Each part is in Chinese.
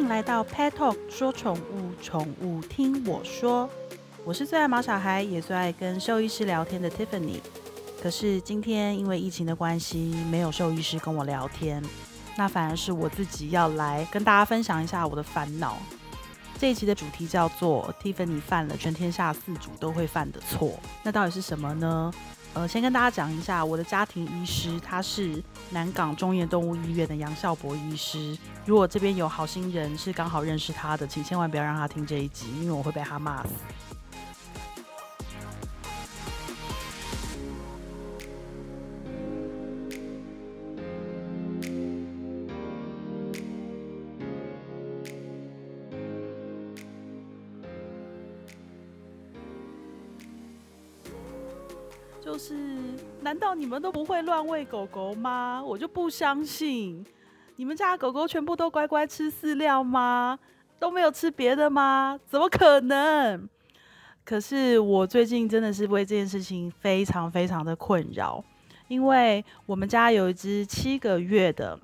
迎来到 Pet Talk 说宠物，宠物听我说。我是最爱毛小孩，也最爱跟兽医师聊天的 Tiffany。可是今天因为疫情的关系，没有兽医师跟我聊天，那反而是我自己要来跟大家分享一下我的烦恼。这一期的主题叫做蒂凡尼犯了全天下四主都会犯的错，那到底是什么呢？呃，先跟大家讲一下，我的家庭医师他是南港中业动物医院的杨孝博医师。如果这边有好心人是刚好认识他的，请千万不要让他听这一集，因为我会被他骂死。们都不会乱喂狗狗吗？我就不相信，你们家狗狗全部都乖乖吃饲料吗？都没有吃别的吗？怎么可能？可是我最近真的是为这件事情非常非常的困扰，因为我们家有一只七个月的，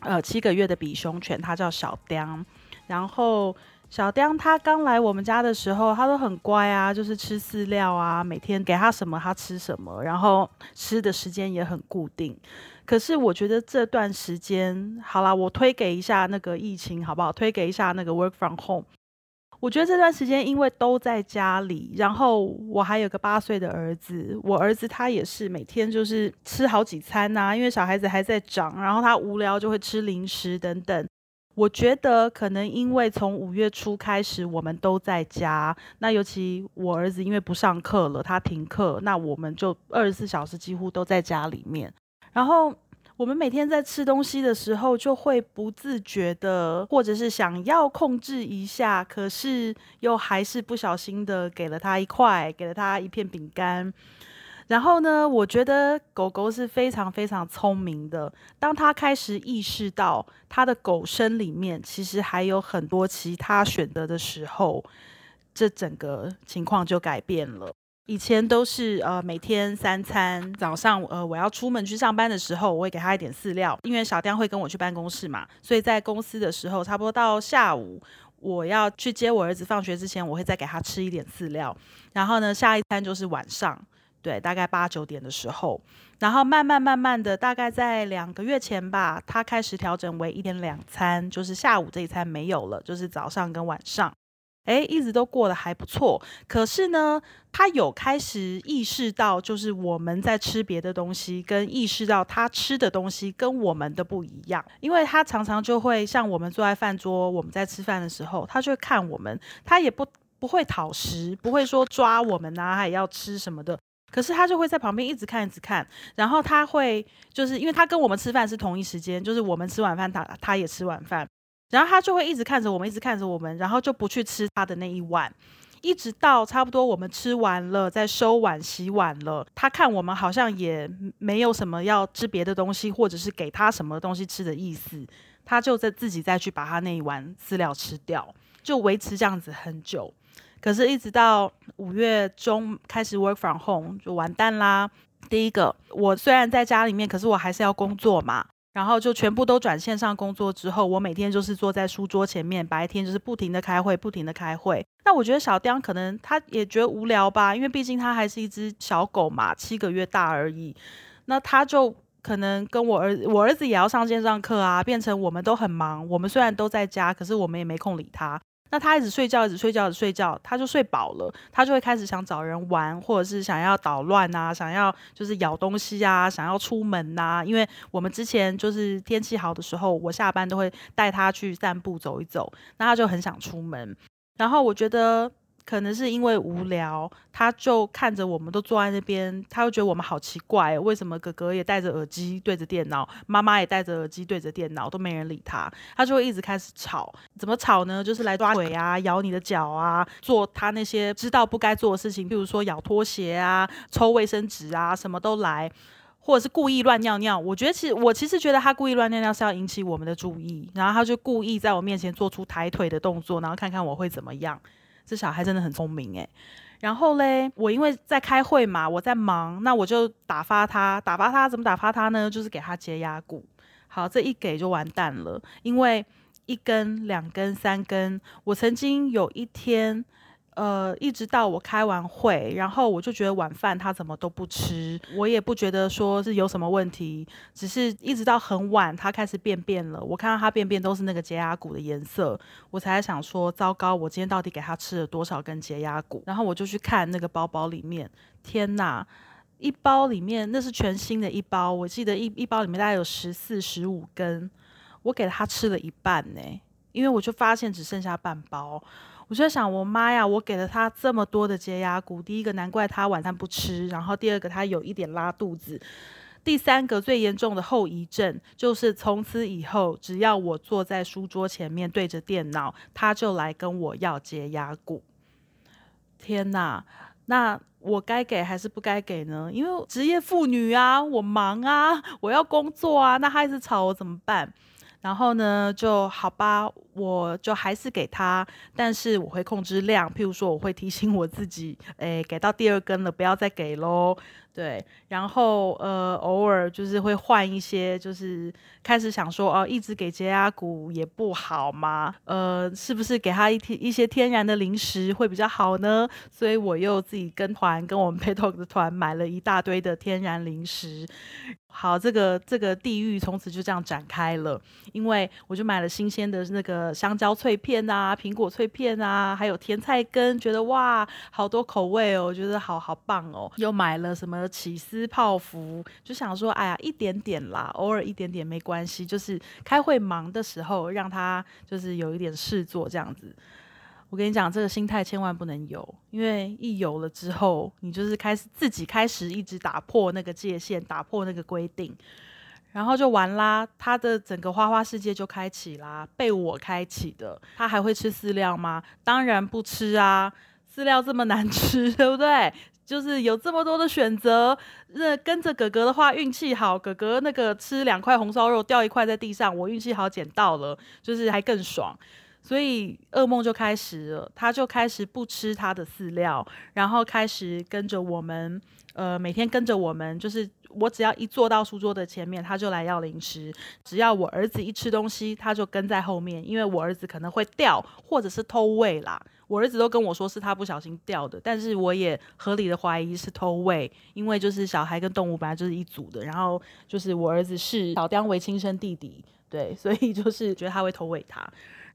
呃，七个月的比熊犬，它叫小雕，然后。小丁他刚来我们家的时候，他都很乖啊，就是吃饲料啊，每天给他什么他吃什么，然后吃的时间也很固定。可是我觉得这段时间，好啦，我推给一下那个疫情好不好？推给一下那个 work from home。我觉得这段时间因为都在家里，然后我还有个八岁的儿子，我儿子他也是每天就是吃好几餐呐，因为小孩子还在长，然后他无聊就会吃零食等等。我觉得可能因为从五月初开始，我们都在家。那尤其我儿子因为不上课了，他停课，那我们就二十四小时几乎都在家里面。然后我们每天在吃东西的时候，就会不自觉的，或者是想要控制一下，可是又还是不小心的给了他一块，给了他一片饼干。然后呢，我觉得狗狗是非常非常聪明的。当它开始意识到它的狗身里面其实还有很多其他选择的时候，这整个情况就改变了。以前都是呃每天三餐，早上呃我要出门去上班的时候，我会给它一点饲料，因为小雕会跟我去办公室嘛，所以在公司的时候，差不多到下午我要去接我儿子放学之前，我会再给他吃一点饲料。然后呢，下一餐就是晚上。对，大概八九点的时候，然后慢慢慢慢的，大概在两个月前吧，他开始调整为一天两餐，就是下午这一餐没有了，就是早上跟晚上，哎，一直都过得还不错。可是呢，他有开始意识到，就是我们在吃别的东西，跟意识到他吃的东西跟我们的不一样，因为他常常就会像我们坐在饭桌，我们在吃饭的时候，他就会看我们，他也不不会讨食，不会说抓我们啊，还要吃什么的。可是他就会在旁边一直看，一直看，然后他会就是因为他跟我们吃饭是同一时间，就是我们吃晚饭，他他也吃晚饭，然后他就会一直看着我们，一直看着我们，然后就不去吃他的那一碗，一直到差不多我们吃完了，在收碗洗碗了，他看我们好像也没有什么要吃别的东西，或者是给他什么东西吃的意思，他就在自己再去把他那一碗饲料吃掉，就维持这样子很久。可是，一直到五月中开始 work from home 就完蛋啦。第一个，我虽然在家里面，可是我还是要工作嘛。然后就全部都转线上工作之后，我每天就是坐在书桌前面，白天就是不停的开会，不停的开会。那我觉得小雕可能他也觉得无聊吧，因为毕竟他还是一只小狗嘛，七个月大而已。那他就可能跟我儿我儿子也要上线上课啊，变成我们都很忙。我们虽然都在家，可是我们也没空理他。那他一直睡觉，一直睡觉，一直睡觉，他就睡饱了，他就会开始想找人玩，或者是想要捣乱啊，想要就是咬东西啊，想要出门呐。因为我们之前就是天气好的时候，我下班都会带他去散步走一走，那他就很想出门。然后我觉得。可能是因为无聊，他就看着我们都坐在那边，他会觉得我们好奇怪，为什么哥哥也戴着耳机对着电脑，妈妈也戴着耳机对着电脑，都没人理他，他就会一直开始吵。怎么吵呢？就是来抓腿啊，咬你的脚啊，做他那些知道不该做的事情，比如说咬拖鞋啊、抽卫生纸啊，什么都来，或者是故意乱尿尿。我觉得其实我其实觉得他故意乱尿尿是要引起我们的注意，然后他就故意在我面前做出抬腿的动作，然后看看我会怎么样。这小孩真的很聪明诶。然后嘞，我因为在开会嘛，我在忙，那我就打发他，打发他怎么打发他呢？就是给他接压骨。好，这一给就完蛋了，因为一根、两根、三根。我曾经有一天。呃，一直到我开完会，然后我就觉得晚饭他怎么都不吃，我也不觉得说是有什么问题，只是一直到很晚他开始便便了，我看到他便便都是那个洁牙骨的颜色，我才想说糟糕，我今天到底给他吃了多少根洁牙骨？然后我就去看那个包包里面，天哪，一包里面那是全新的一包，我记得一一包里面大概有十四十五根，我给他吃了一半呢，因为我就发现只剩下半包。我就在想，我妈呀，我给了他这么多的洁牙骨，第一个难怪他晚餐不吃，然后第二个他有一点拉肚子，第三个最严重的后遗症就是从此以后，只要我坐在书桌前面对着电脑，他就来跟我要洁牙骨。天哪，那我该给还是不该给呢？因为职业妇女啊，我忙啊，我要工作啊，那他一直吵我怎么办？然后呢，就好吧，我就还是给他，但是我会控制量，譬如说我会提醒我自己，诶，给到第二根了，不要再给喽。对，然后呃，偶尔就是会换一些，就是开始想说，哦，一直给洁牙骨也不好嘛，呃，是不是给他一天一些天然的零食会比较好呢？所以我又自己跟团，跟我们 p e t o 的团买了一大堆的天然零食。好，这个这个地狱从此就这样展开了，因为我就买了新鲜的那个香蕉脆片啊，苹果脆片啊，还有甜菜根，觉得哇，好多口味哦，我觉得好好棒哦，又买了什么？起司泡芙，就想说，哎呀，一点点啦，偶尔一点点没关系，就是开会忙的时候，让他就是有一点事做这样子。我跟你讲，这个心态千万不能有，因为一有了之后，你就是开始自己开始一直打破那个界限，打破那个规定，然后就完啦，他的整个花花世界就开启啦，被我开启的。他还会吃饲料吗？当然不吃啊，饲料这么难 吃，对不对？就是有这么多的选择，那跟着哥哥的话运气好，哥哥那个吃两块红烧肉掉一块在地上，我运气好捡到了，就是还更爽，所以噩梦就开始了，他就开始不吃他的饲料，然后开始跟着我们，呃，每天跟着我们，就是我只要一坐到书桌的前面，他就来要零食，只要我儿子一吃东西，他就跟在后面，因为我儿子可能会掉或者是偷喂啦。我儿子都跟我说是他不小心掉的，但是我也合理的怀疑是偷喂，因为就是小孩跟动物本来就是一组的，然后就是我儿子是小刁为亲生弟弟，对，所以就是觉得他会偷喂他，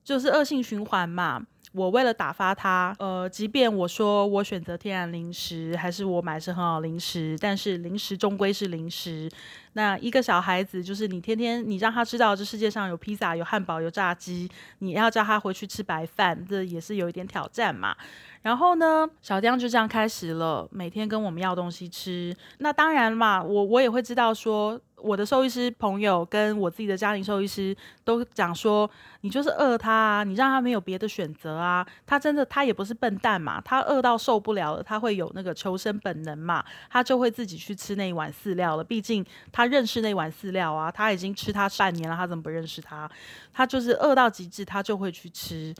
就是恶性循环嘛。我为了打发他，呃，即便我说我选择天然零食，还是我买是很好零食，但是零食终归是零食。那一个小孩子，就是你天天你让他知道这世界上有披萨、有汉堡、有炸鸡，你要叫他回去吃白饭，这也是有一点挑战嘛。然后呢，小江就这样开始了，每天跟我们要东西吃。那当然嘛，我我也会知道说。我的兽医师朋友跟我自己的家庭兽医师都讲说，你就是饿他啊，你让他没有别的选择啊。他真的，他也不是笨蛋嘛，他饿到受不了了，他会有那个求生本能嘛，他就会自己去吃那一碗饲料了。毕竟他认识那碗饲料啊，他已经吃它半年了，他怎么不认识它？他就是饿到极致，他就会去吃。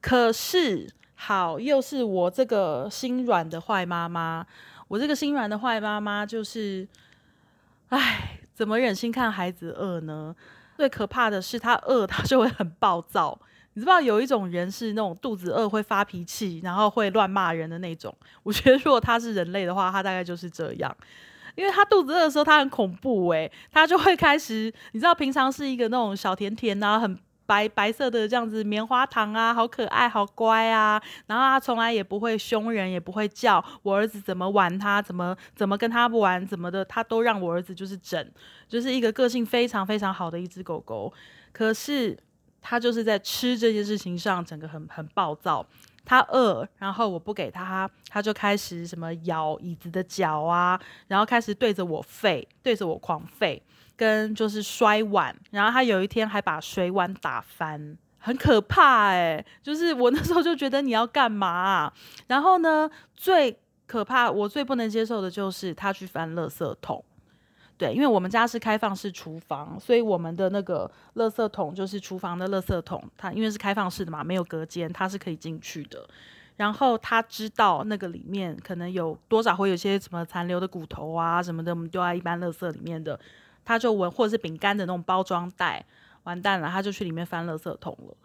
可是好，又是我这个心软的坏妈妈，我这个心软的坏妈妈就是，唉。怎么忍心看孩子饿呢？最可怕的是他饿，他就会很暴躁。你知道有一种人是那种肚子饿会发脾气，然后会乱骂人的那种。我觉得如果他是人类的话，他大概就是这样。因为他肚子饿的时候，他很恐怖诶，他就会开始，你知道平常是一个那种小甜甜啊，很。白白色的这样子棉花糖啊，好可爱，好乖啊。然后他从来也不会凶人，也不会叫我儿子怎么玩他，怎么怎么跟他不玩，怎么的，他都让我儿子就是整，就是一个个性非常非常好的一只狗狗。可是他就是在吃这件事情上，整个很很暴躁。他饿，然后我不给他，他就开始什么咬椅子的脚啊，然后开始对着我吠，对着我狂吠。跟就是摔碗，然后他有一天还把水碗打翻，很可怕哎！就是我那时候就觉得你要干嘛？然后呢，最可怕，我最不能接受的就是他去翻垃圾桶。对，因为我们家是开放式厨房，所以我们的那个垃圾桶就是厨房的垃圾桶，它因为是开放式的嘛，没有隔间，它是可以进去的。然后他知道那个里面可能有多少会有些什么残留的骨头啊什么的，我们丢在一般垃圾里面的。他就闻，或者是饼干的那种包装袋，完蛋了，他就去里面翻垃圾桶了。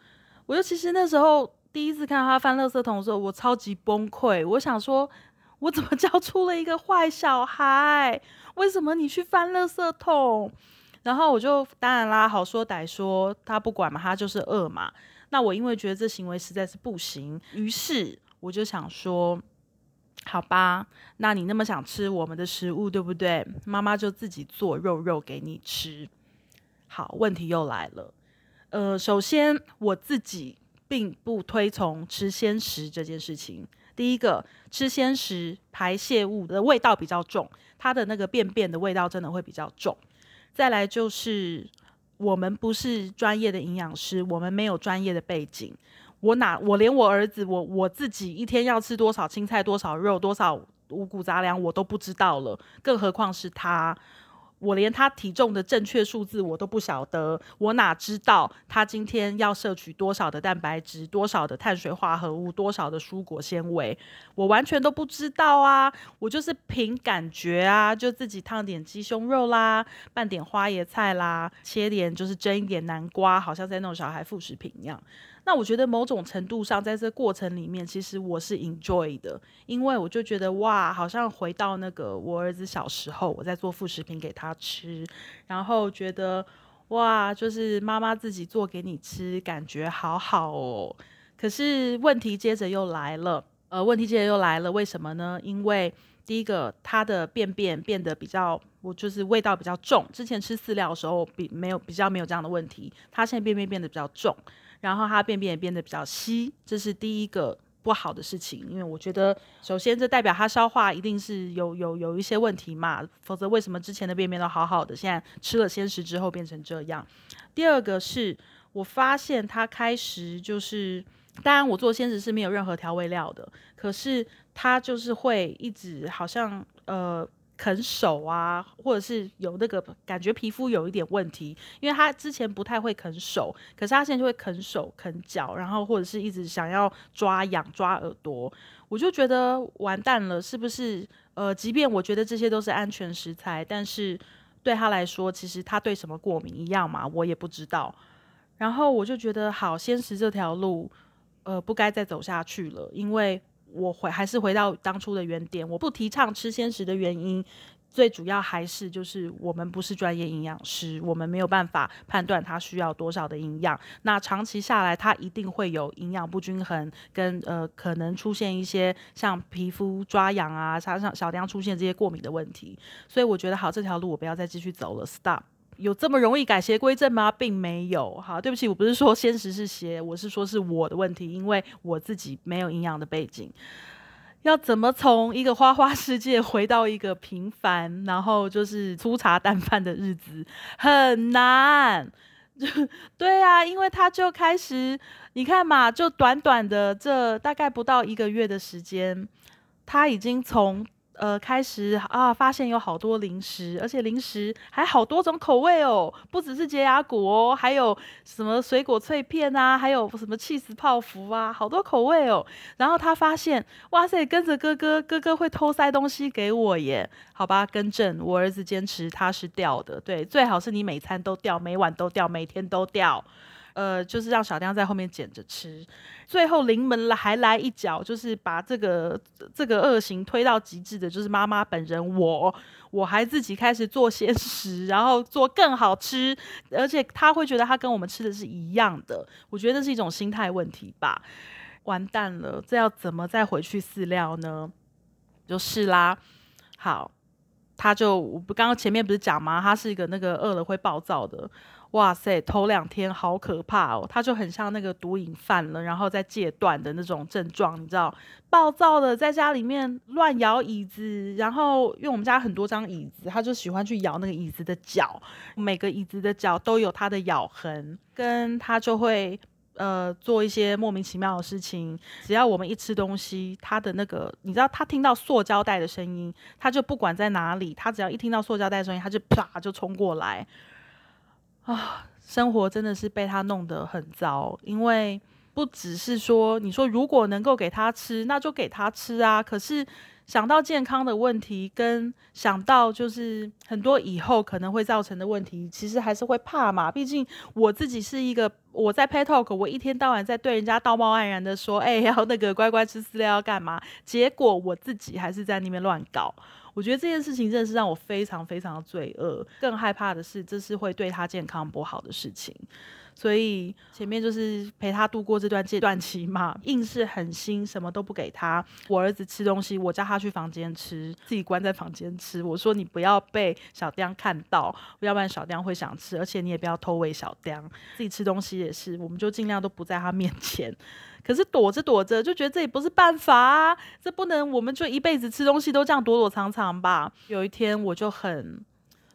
我就其实那时候第一次看到他翻垃圾桶的时候，我超级崩溃。我想说，我怎么教出了一个坏小孩？为什么你去翻垃圾桶？然后我就当然啦，好说歹说，他不管嘛，他就是饿嘛。那我因为觉得这行为实在是不行，于是我就想说，好吧，那你那么想吃我们的食物，对不对？妈妈就自己做肉肉给你吃。好，问题又来了。呃，首先我自己并不推崇吃鲜食这件事情。第一个，吃鲜食排泄物的味道比较重，它的那个便便的味道真的会比较重。再来就是，我们不是专业的营养师，我们没有专业的背景。我哪，我连我儿子，我我自己一天要吃多少青菜、多少肉、多少五谷杂粮，我都不知道了，更何况是他。我连他体重的正确数字我都不晓得，我哪知道他今天要摄取多少的蛋白质、多少的碳水化合物、多少的蔬果纤维，我完全都不知道啊！我就是凭感觉啊，就自己烫点鸡胸肉啦，拌点花椰菜啦，切点就是蒸一点南瓜，好像在那种小孩副食品一样。那我觉得某种程度上，在这过程里面，其实我是 enjoy 的，因为我就觉得哇，好像回到那个我儿子小时候，我在做副食品给他吃，然后觉得哇，就是妈妈自己做给你吃，感觉好好哦。可是问题接着又来了，呃，问题接着又来了，为什么呢？因为第一个，他的便便变得比较，我就是味道比较重。之前吃饲料的时候，比没有比较没有这样的问题，他现在便便变得比较重。然后它便便也变得比较稀，这是第一个不好的事情。因为我觉得，首先这代表它消化一定是有有有一些问题嘛，否则为什么之前的便便都好好的，现在吃了鲜食之后变成这样？第二个是我发现它开始就是，当然我做鲜食是没有任何调味料的，可是它就是会一直好像呃。啃手啊，或者是有那个感觉皮肤有一点问题，因为他之前不太会啃手，可是他现在就会啃手、啃脚，然后或者是一直想要抓痒、抓耳朵，我就觉得完蛋了，是不是？呃，即便我觉得这些都是安全食材，但是对他来说，其实他对什么过敏一样嘛，我也不知道。然后我就觉得，好，先食这条路，呃，不该再走下去了，因为。我回还是回到当初的原点，我不提倡吃鲜食的原因，最主要还是就是我们不是专业营养师，我们没有办法判断它需要多少的营养。那长期下来，它一定会有营养不均衡，跟呃可能出现一些像皮肤抓痒啊，加上小梁出现这些过敏的问题。所以我觉得好，这条路我不要再继续走了，stop。有这么容易改邪归正吗？并没有。好，对不起，我不是说现实是邪，我是说是我的问题，因为我自己没有营养的背景。要怎么从一个花花世界回到一个平凡，然后就是粗茶淡饭的日子，很难。对啊，因为他就开始，你看嘛，就短短的这大概不到一个月的时间，他已经从。呃，开始啊，发现有好多零食，而且零食还好多种口味哦，不只是洁牙果哦，还有什么水果脆片啊，还有什么气死泡芙啊，好多口味哦。然后他发现，哇塞，跟着哥哥，哥哥会偷塞东西给我耶。好吧，更正，我儿子坚持他是掉的，对，最好是你每餐都掉，每晚都掉，每天都掉。呃，就是让小亮在后面捡着吃，最后临门了还来一脚，就是把这个这个恶行推到极致的，就是妈妈本人我，我还自己开始做鲜食，然后做更好吃，而且他会觉得他跟我们吃的是一样的，我觉得是一种心态问题吧。完蛋了，这要怎么再回去饲料呢？就是啦，好，他就我不刚刚前面不是讲吗？他是一个那个饿了会暴躁的。哇塞，头两天好可怕哦，他就很像那个毒瘾犯了，然后在戒断的那种症状，你知道，暴躁的在家里面乱摇椅子，然后因为我们家很多张椅子，他就喜欢去摇那个椅子的脚，每个椅子的脚都有他的咬痕，跟他就会呃做一些莫名其妙的事情。只要我们一吃东西，他的那个你知道，他听到塑胶袋的声音，他就不管在哪里，他只要一听到塑胶袋声音，他就啪就冲过来。啊，生活真的是被他弄得很糟，因为不只是说，你说如果能够给他吃，那就给他吃啊。可是想到健康的问题，跟想到就是很多以后可能会造成的问题，其实还是会怕嘛。毕竟我自己是一个我在 Pet Talk，我一天到晚在对人家道貌岸然的说，哎，要那个乖乖吃饲料要干嘛？结果我自己还是在那边乱搞。我觉得这件事情真的是让我非常非常的罪恶。更害怕的是，这是会对他健康不好的事情。所以前面就是陪他度过这段阶段期嘛，硬是狠心什么都不给他。我儿子吃东西，我叫他去房间吃，自己关在房间吃。我说你不要被小刁看到，要不然小刁会想吃，而且你也不要偷喂小刁。自己吃东西也是，我们就尽量都不在他面前。可是躲着躲着就觉得这也不是办法啊，这不能，我们就一辈子吃东西都这样躲躲藏藏吧。有一天我就很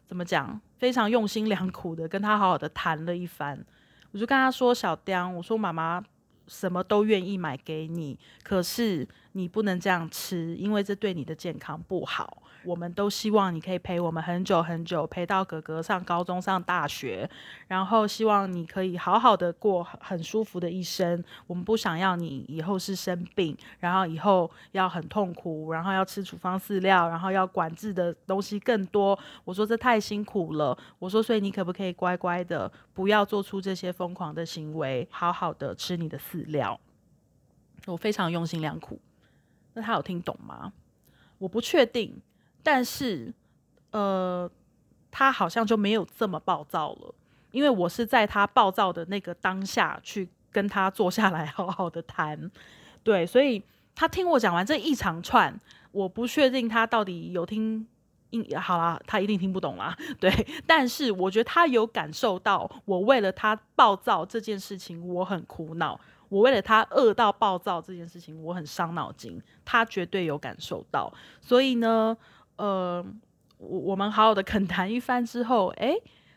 怎么讲，非常用心良苦的跟他好好的谈了一番。我就跟他说：“小刁，我说妈妈什么都愿意买给你，可是你不能这样吃，因为这对你的健康不好。”我们都希望你可以陪我们很久很久，陪到哥哥上高中、上大学，然后希望你可以好好的过很舒服的一生。我们不想要你以后是生病，然后以后要很痛苦，然后要吃处方饲料，然后要管制的东西更多。我说这太辛苦了。我说，所以你可不可以乖乖的，不要做出这些疯狂的行为，好好的吃你的饲料？我非常用心良苦。那他有听懂吗？我不确定。但是，呃，他好像就没有这么暴躁了，因为我是在他暴躁的那个当下去跟他坐下来 好好的谈，对，所以他听我讲完这一长串，我不确定他到底有听，好啦，他一定听不懂啦，对，但是我觉得他有感受到我为了他暴躁这件事情我很苦恼，我为了他饿到暴躁这件事情我很伤脑筋，他绝对有感受到，所以呢。呃，我我们好好的恳谈一番之后，哎，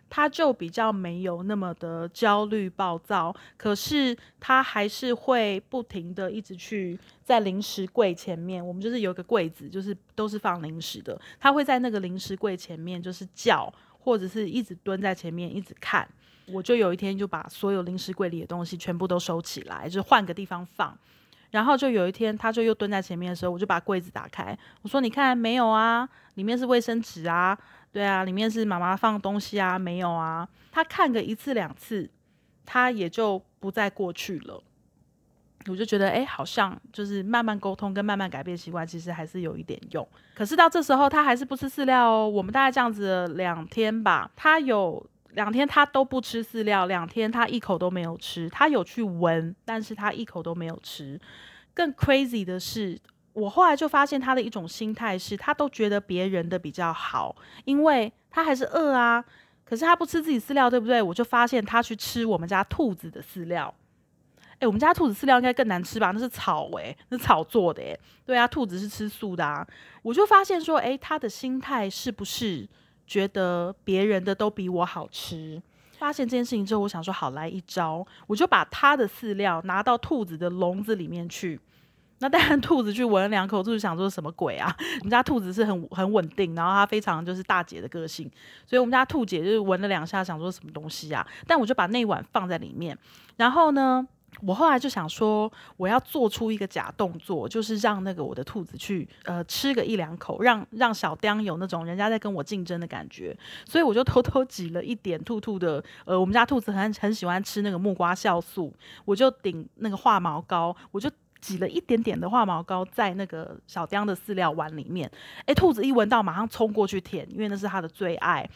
他就比较没有那么的焦虑暴躁，可是他还是会不停的一直去在零食柜前面，我们就是有个柜子，就是都是放零食的，他会在那个零食柜前面就是叫，或者是一直蹲在前面一直看，我就有一天就把所有零食柜里的东西全部都收起来，就换个地方放。然后就有一天，他就又蹲在前面的时候，我就把柜子打开，我说：“你看没有啊？里面是卫生纸啊，对啊，里面是妈妈放东西啊，没有啊。”他看个一次两次，他也就不再过去了。我就觉得，哎，好像就是慢慢沟通跟慢慢改变习惯，其实还是有一点用。可是到这时候，他还是不吃饲料哦。我们大概这样子两天吧，他有。两天他都不吃饲料，两天他一口都没有吃。他有去闻，但是他一口都没有吃。更 crazy 的是，我后来就发现他的一种心态是，他都觉得别人的比较好，因为他还是饿啊。可是他不吃自己饲料，对不对？我就发现他去吃我们家兔子的饲料。诶，我们家兔子饲料应该更难吃吧？那是草诶，那草做的诶。对啊，兔子是吃素的啊。我就发现说，诶，他的心态是不是？觉得别人的都比我好吃，发现这件事情之后，我想说好来一招，我就把他的饲料拿到兔子的笼子里面去。那当然，兔子去闻了两口，就是想说什么鬼啊？我们家兔子是很很稳定，然后它非常就是大姐的个性，所以我们家兔姐就是闻了两下，想说什么东西啊？但我就把那碗放在里面，然后呢？我后来就想说，我要做出一个假动作，就是让那个我的兔子去呃吃个一两口，让让小雕有那种人家在跟我竞争的感觉。所以我就偷偷挤了一点兔兔的，呃，我们家兔子很很喜欢吃那个木瓜酵素，我就顶那个化毛膏，我就挤了一点点的化毛膏在那个小刁的饲料碗里面。诶，兔子一闻到，马上冲过去舔，因为那是它的最爱。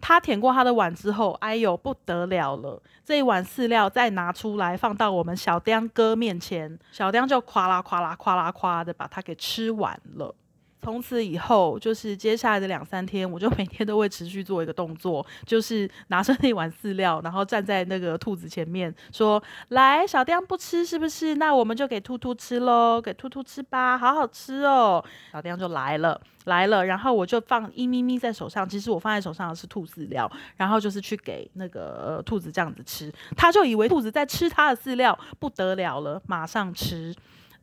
它舔过它的碗之后，哎呦不得了了！这一碗饲料再拿出来放到我们小刁哥面前，小刁就夸啦夸啦夸啦夸的把它给吃完了。从此以后，就是接下来的两三天，我就每天都会持续做一个动作，就是拿着那碗饲料，然后站在那个兔子前面说：“来，小丁不吃是不是？那我们就给兔兔吃喽，给兔兔吃吧，好好吃哦。”小丁就来了。来了，然后我就放一咪咪在手上。其实我放在手上的是兔饲料，然后就是去给那个兔子这样子吃。他就以为兔子在吃他的饲料，不得了了，马上吃。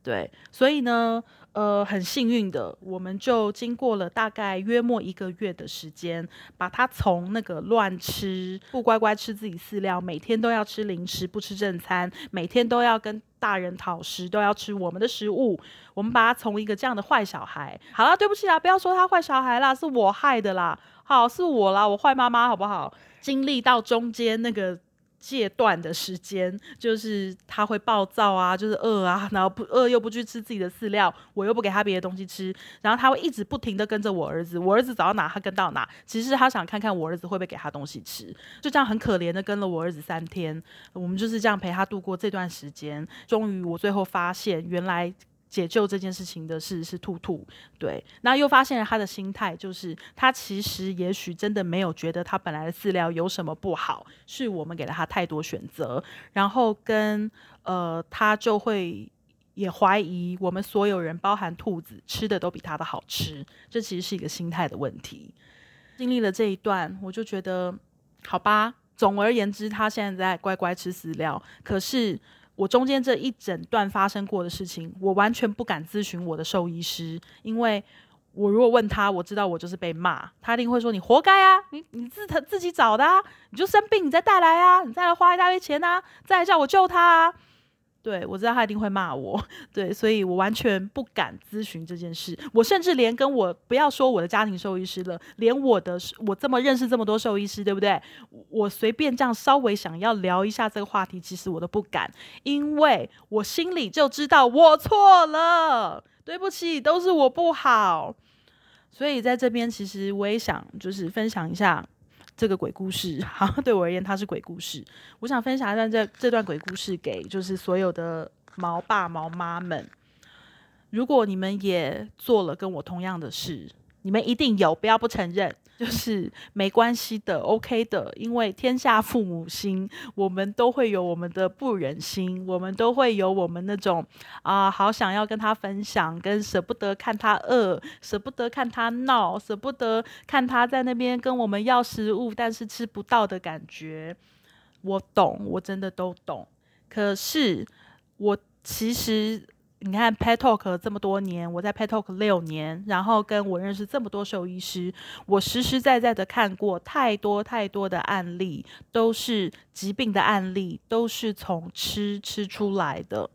对，所以呢，呃，很幸运的，我们就经过了大概约莫一个月的时间，把他从那个乱吃、不乖乖吃自己饲料，每天都要吃零食、不吃正餐，每天都要跟大人讨食，都要吃我们的食物，我们把他从一个这样的坏小孩，好了，对不起啊，不要说他坏小孩啦，是我害的啦，好，是我啦，我坏妈妈，好不好？经历到中间那个。戒断的时间，就是他会暴躁啊，就是饿啊，然后不饿又不去吃自己的饲料，我又不给他别的东西吃，然后他会一直不停的跟着我儿子，我儿子走到哪他跟到哪，其实他想看看我儿子会不会给他东西吃，就这样很可怜的跟了我儿子三天，我们就是这样陪他度过这段时间，终于我最后发现原来。解救这件事情的是是兔兔，对，那又发现了他的心态，就是他其实也许真的没有觉得他本来的饲料有什么不好，是我们给了他太多选择，然后跟呃他就会也怀疑我们所有人，包含兔子吃的都比他的好吃，这其实是一个心态的问题。经历了这一段，我就觉得好吧。总而言之，他现在在乖乖吃饲料，可是。我中间这一整段发生过的事情，我完全不敢咨询我的兽医师，因为我如果问他，我知道我就是被骂，他一定会说你活该啊，你你自他自己找的啊，你就生病你再带来啊，你再来花一大堆钱啊，再来叫我救他。啊。对，我知道他一定会骂我，对，所以我完全不敢咨询这件事。我甚至连跟我不要说我的家庭兽医师了，连我的我这么认识这么多兽医师，对不对？我随便这样稍微想要聊一下这个话题，其实我都不敢，因为我心里就知道我错了，对不起，都是我不好。所以在这边，其实我也想就是分享一下。这个鬼故事，好，对我而言它是鬼故事。我想分享一段这这段鬼故事给就是所有的毛爸毛妈们。如果你们也做了跟我同样的事。你们一定有，不要不承认，就是没关系的，OK 的，因为天下父母心，我们都会有我们的不忍心，我们都会有我们那种啊，好想要跟他分享，跟舍不得看他饿，舍不得看他闹，舍不得看他在那边跟我们要食物，但是吃不到的感觉。我懂，我真的都懂。可是我其实。你看 petalk 这么多年，我在 petalk 六年，然后跟我认识这么多兽医师，我实实在在的看过太多太多的案例，都是疾病的案例，都是从吃吃出来的。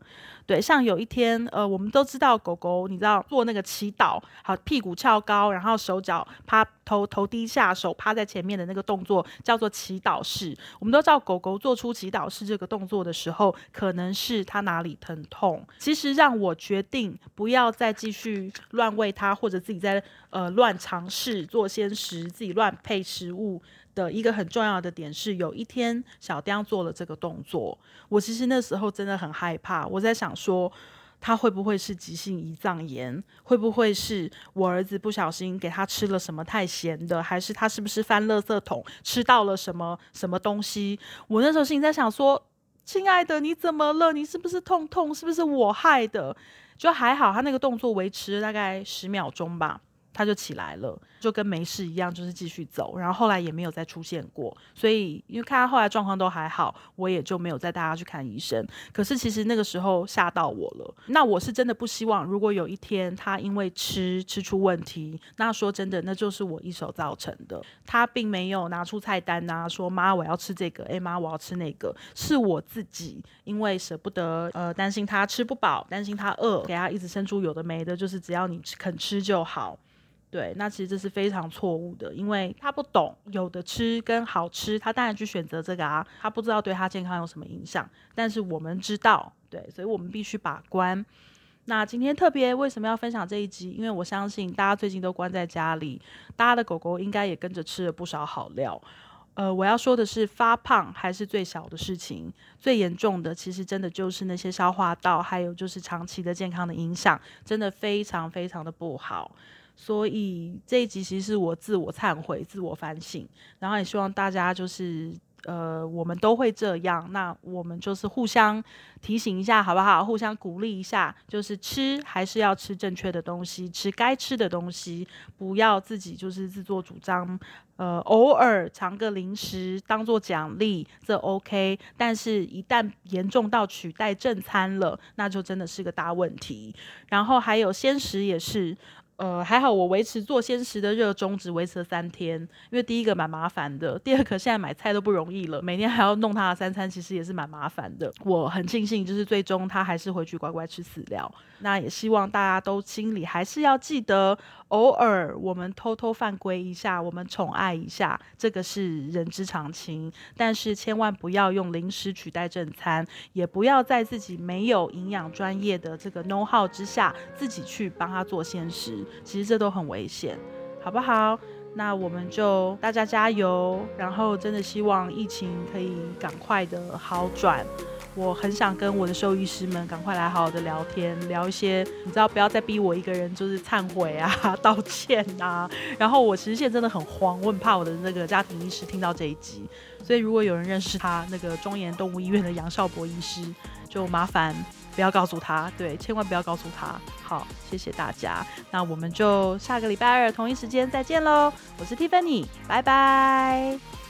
对，像有一天，呃，我们都知道狗狗，你知道做那个祈祷，好，屁股翘高，然后手脚趴，头头低下，手趴在前面的那个动作叫做祈祷式。我们都知道，狗狗做出祈祷式这个动作的时候，可能是它哪里疼痛。其实让我决定不要再继续乱喂它，或者自己在呃乱尝试做鲜食，自己乱配食物。的一个很重要的点是，有一天小雕做了这个动作，我其实那时候真的很害怕。我在想说，他会不会是急性胰脏炎？会不会是我儿子不小心给他吃了什么太咸的？还是他是不是翻垃圾桶吃到了什么什么东西？我那时候心里在想说，亲爱的，你怎么了？你是不是痛痛？是不是我害的？就还好，他那个动作维持了大概十秒钟吧。他就起来了，就跟没事一样，就是继续走。然后后来也没有再出现过，所以因为看他后来状况都还好，我也就没有再带他去看医生。可是其实那个时候吓到我了。那我是真的不希望，如果有一天他因为吃吃出问题，那说真的，那就是我一手造成的。他并没有拿出菜单啊，说妈我要吃这个，哎妈我要吃那个，是我自己因为舍不得，呃担心他吃不饱，担心他饿，给他一直生出有的没的，就是只要你肯吃就好。对，那其实这是非常错误的，因为他不懂有的吃跟好吃，他当然去选择这个啊，他不知道对他健康有什么影响。但是我们知道，对，所以我们必须把关。那今天特别为什么要分享这一集？因为我相信大家最近都关在家里，大家的狗狗应该也跟着吃了不少好料。呃，我要说的是，发胖还是最小的事情，最严重的其实真的就是那些消化道，还有就是长期的健康的影响，真的非常非常的不好。所以这一集其实是我自我忏悔、自我反省，然后也希望大家就是呃，我们都会这样，那我们就是互相提醒一下，好不好？互相鼓励一下，就是吃还是要吃正确的东西，吃该吃的东西，不要自己就是自作主张。呃，偶尔尝个零食当做奖励，这 OK。但是，一旦严重到取代正餐了，那就真的是个大问题。然后还有鲜食也是。呃，还好我维持做鲜食的热衷，只维持了三天。因为第一个蛮麻烦的，第二个现在买菜都不容易了，每天还要弄他的三餐，其实也是蛮麻烦的。我很庆幸，就是最终他还是回去乖乖吃饲料。那也希望大家都心里还是要记得，偶尔我们偷偷犯规一下，我们宠爱一下，这个是人之常情。但是千万不要用零食取代正餐，也不要在自己没有营养专业的这个 know how 之下，自己去帮他做鲜食。其实这都很危险，好不好？那我们就大家加油，然后真的希望疫情可以赶快的好转。我很想跟我的兽医师们赶快来好好的聊天，聊一些你知道，不要再逼我一个人就是忏悔啊、道歉啊。然后我其实现在真的很慌，我很怕我的那个家庭医师听到这一集，所以如果有人认识他，那个庄严动物医院的杨少博医师，就麻烦。不要告诉他，对，千万不要告诉他。好，谢谢大家，那我们就下个礼拜二同一时间再见喽。我是 Tiffany，拜拜。